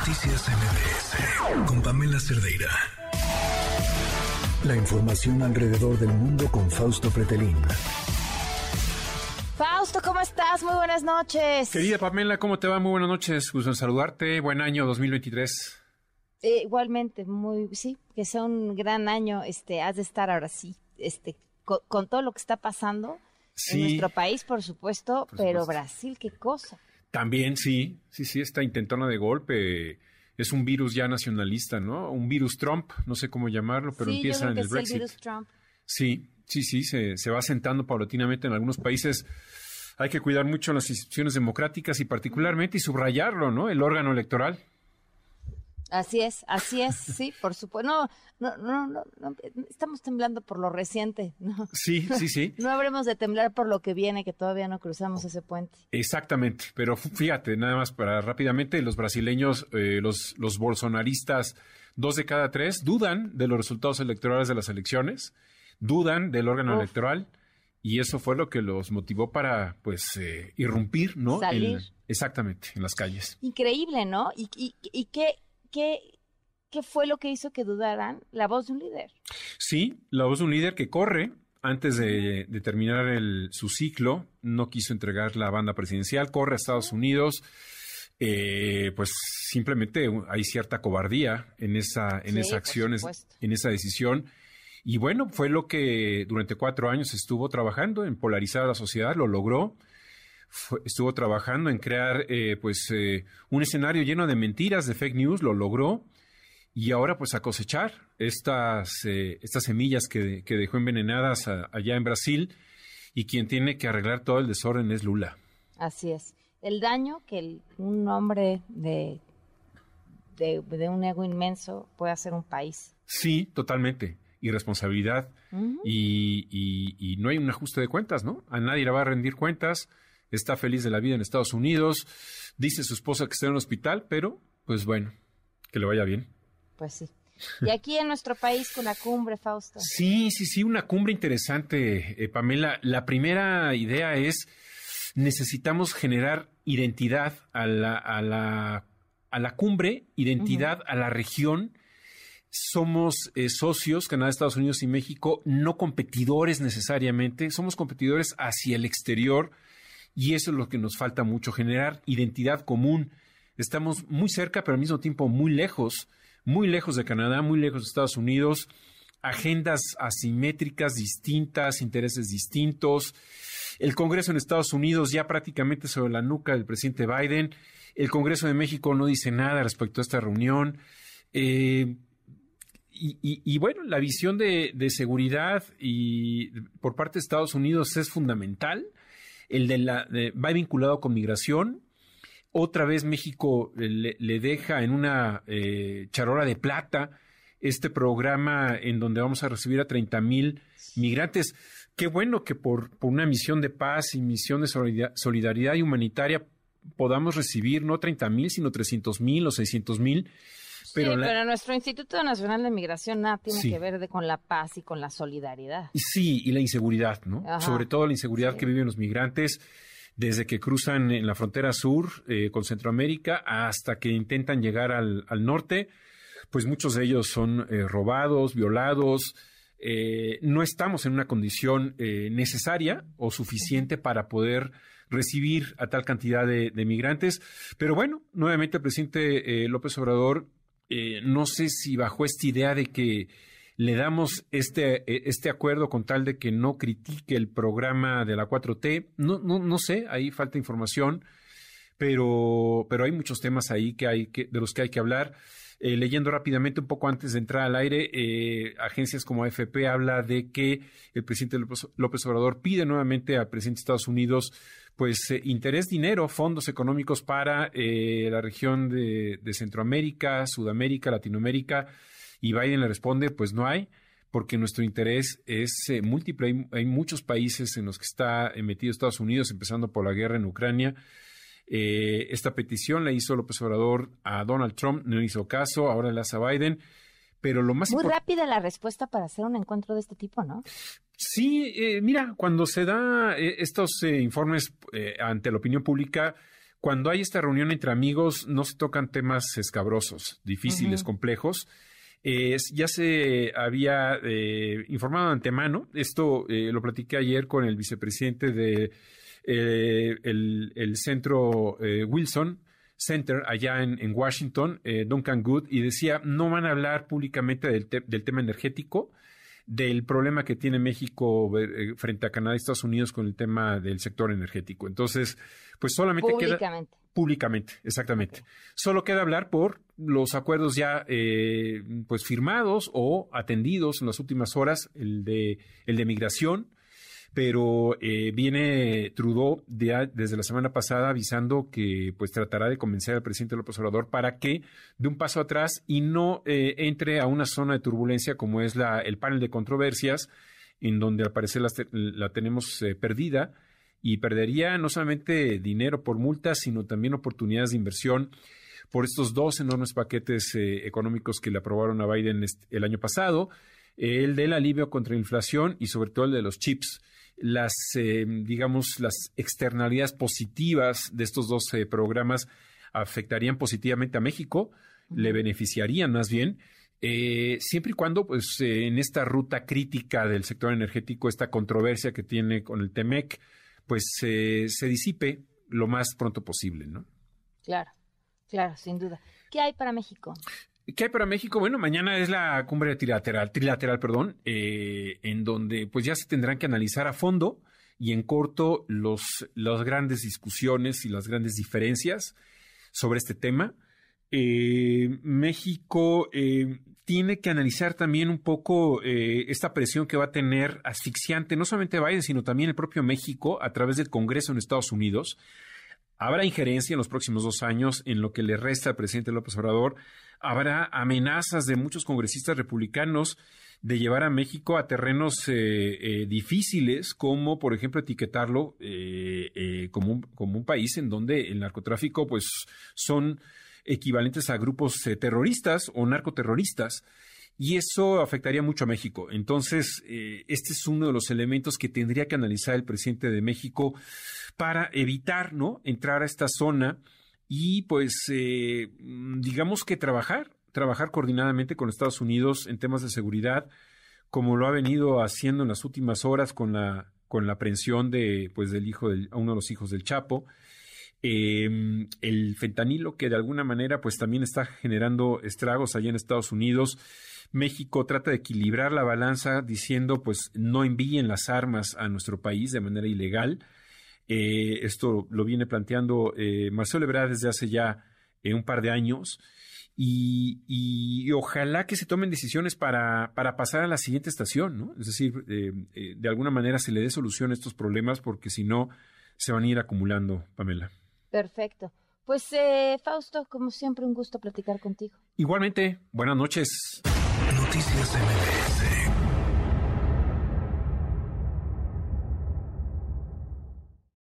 Noticias MBS con Pamela Cerdeira. La información alrededor del mundo con Fausto Pretelín. Fausto, ¿cómo estás? Muy buenas noches. Querida Pamela, ¿cómo te va? Muy buenas noches. Gusto en saludarte. Buen año 2023. Eh, igualmente, muy, sí, que sea un gran año. Este, has de estar ahora sí, este, con, todo lo que está pasando en nuestro país, por supuesto, pero Brasil, qué cosa. También sí, sí, sí, esta intentona de golpe es un virus ya nacionalista, ¿no? Un virus Trump, no sé cómo llamarlo, pero empieza en el Brexit. El virus Trump. Sí, sí, sí, se, se va sentando paulatinamente en algunos países. Hay que cuidar mucho las instituciones democráticas y particularmente y subrayarlo, ¿no? El órgano electoral. Así es, así es, sí, por supuesto. No, no, no, no, estamos temblando por lo reciente, ¿no? Sí, sí, sí. no habremos de temblar por lo que viene, que todavía no cruzamos ese puente. Exactamente, pero fíjate, nada más para rápidamente, los brasileños, eh, los, los bolsonaristas, dos de cada tres, dudan de los resultados electorales de las elecciones, dudan del órgano electoral, y eso fue lo que los motivó para, pues, eh, irrumpir, ¿no? Salir. exactamente, en las calles. Increíble, ¿no? Y, y, y qué ¿qué, ¿qué fue lo que hizo que dudaran? La voz de un líder. Sí, la voz de un líder que corre antes de, terminar el, su ciclo, no quiso entregar la banda presidencial, corre a Estados Unidos. Eh, pues simplemente hay cierta cobardía en esa, en esa acción, en esa decisión. Y bueno, fue lo que durante cuatro años estuvo trabajando en polarizar a la sociedad, lo logró estuvo trabajando en crear eh, pues eh, un escenario lleno de mentiras, de fake news, lo logró y ahora pues a cosechar estas, eh, estas semillas que, dejó envenenadas allá en Brasil y quien tiene que arreglar todo el desorden es Lula. Así es. El daño que un hombre de, de, un ego inmenso puede hacer un país. Sí, totalmente. Irresponsabilidad y, y, y, no hay un ajuste de cuentas, ¿no? A nadie le va a rendir cuentas está feliz de la vida en Estados Unidos, dice su esposa que está en el hospital, pero pues bueno, que le vaya bien. Pues sí. Y aquí en nuestro país con la cumbre, Fausto. Sí, sí, sí, una cumbre interesante, eh, Pamela. La primera idea es, necesitamos generar identidad a la, a la, a la cumbre, identidad a la región. Somos eh, socios, Canadá, Estados Unidos y México, no competidores necesariamente, somos competidores hacia el exterior y eso es lo que nos falta mucho, generar identidad común. Estamos muy cerca, pero al mismo tiempo muy lejos, muy lejos de Canadá, muy lejos de Estados Unidos, agendas asimétricas distintas, intereses distintos. El Congreso en Estados Unidos ya prácticamente sobre la nuca del presidente Biden. El Congreso de México no dice nada respecto a esta reunión. Eh, y, bueno, la visión de, de, seguridad y por parte de Estados Unidos es fundamental el de la va vinculado con migración. Otra vez México le, deja en una eh, charola de plata este programa en donde vamos a recibir a 30 mil migrantes. Qué bueno que por, por, una misión de paz y misión de solidaridad y humanitaria podamos recibir no 30 mil, sino 300 mil o 600 mil pero, nuestro Instituto Nacional de Migración nada tiene que ver con la paz y con la solidaridad. Sí, y la inseguridad, ¿no? Sobre todo la inseguridad que viven los migrantes desde que cruzan en la frontera sur eh, con Centroamérica hasta que intentan llegar al, norte, pues muchos de ellos son eh, robados, violados. Eh, no estamos en una condición necesaria o suficiente para poder recibir a tal cantidad de, de migrantes. Pero bueno, nuevamente el presidente López Obrador eh, no sé si bajo esta idea de que le damos este, eh, este acuerdo con tal de que no critique el programa de la 4T, no, no, no sé, ahí falta información, pero, pero hay muchos temas ahí que hay que, de los que hay que hablar. Eh, leyendo rápidamente un poco antes de entrar al aire, agencias como AFP habla de que el presidente López Obrador pide nuevamente al presidente de Estados Unidos pues eh, interés dinero, fondos económicos para eh, la región de, Centroamérica, Sudamérica, Latinoamérica, y Biden le responde, pues no hay, porque nuestro interés es eh, múltiple. Hay, muchos países en los que está metido Estados Unidos, empezando por la guerra en Ucrania. Esta petición la hizo López Obrador a Donald Trump, no hizo caso, ahora la hace a Biden. Pero lo más Muy rápida la respuesta para hacer un encuentro de este tipo, ¿no? Sí, eh, mira, cuando se da eh, estos eh, informes ante la opinión pública, cuando hay esta reunión entre amigos no se tocan temas escabrosos, difíciles, complejos. ya se había eh, informado de antemano, esto eh, lo platiqué ayer con el vicepresidente de eh, el, centro Wilson Center allá en, Washington, Duncan Good, y decía, no van a hablar públicamente del, del tema energético, del problema que tiene México frente a Canadá y Estados Unidos con el tema del sector energético. Entonces, pues solamente queda públicamente, exactamente. Solo queda hablar por los acuerdos ya eh, pues firmados o atendidos en las últimas horas, el de el de migración, pero eh, viene Trudeau desde la semana pasada avisando que pues tratará de convencer al presidente López Obrador para que dé un paso atrás y no eh, entre a una zona de turbulencia como es la, el panel de controversias, en donde al parecer la tenemos perdida y perdería no solamente dinero por multas, sino también oportunidades de inversión por estos dos enormes paquetes eh, económicos que le aprobaron a Biden el año pasado, el del alivio contra la inflación y sobre todo el de los chips. Las, eh, digamos, las externalidades positivas de estos dos eh, programas afectarían positivamente a México, le beneficiarían más bien, siempre y cuando, pues, en esta ruta crítica del sector energético, esta controversia que tiene con el TEMEC, pues se disipe lo más pronto posible, ¿no? Claro, claro, sin duda. ¿Qué hay para México? ¿Qué hay para México? Bueno, mañana es la cumbre trilateral, trilateral, perdón, eh, en donde pues ya se tendrán que analizar a fondo y en corto los, las grandes discusiones y las grandes diferencias sobre este tema. Eh, México eh, tiene que analizar también un poco esta presión que va a tener asfixiante, no solamente Biden, sino también el propio México a través del Congreso en Estados Unidos. Habrá injerencia en los próximos dos años en lo que le resta al presidente López Obrador. Habrá amenazas de muchos congresistas republicanos de llevar a México a terrenos difíciles, como por ejemplo etiquetarlo como, un, como un país en donde el narcotráfico pues son equivalentes a grupos eh, terroristas o narcoterroristas. Y eso afectaría mucho a México. Entonces, eh, este es uno de los elementos que tendría que analizar el presidente de México para evitar ¿no? entrar a esta zona y, pues, eh, digamos que trabajar, trabajar coordinadamente con Estados Unidos en temas de seguridad, como lo ha venido haciendo en las últimas horas con la, con la aprehensión de, pues, del hijo de uno de los hijos del Chapo Em, el fentanilo que de alguna manera pues también está generando estragos allá en Estados Unidos. México trata de equilibrar la balanza diciendo pues no envíen las armas a nuestro país de manera ilegal. Eh, esto lo viene planteando eh, Marcelo Ebrard desde hace ya eh, un par de años. Y, ojalá que se tomen decisiones para, para, pasar a la siguiente estación, ¿no? Es decir, de alguna manera se le dé solución a estos problemas porque si no se van a ir acumulando, Pamela. Perfecto. Pues eh, Fausto, como siempre, un gusto platicar contigo. Igualmente, buenas noches. Noticias MBS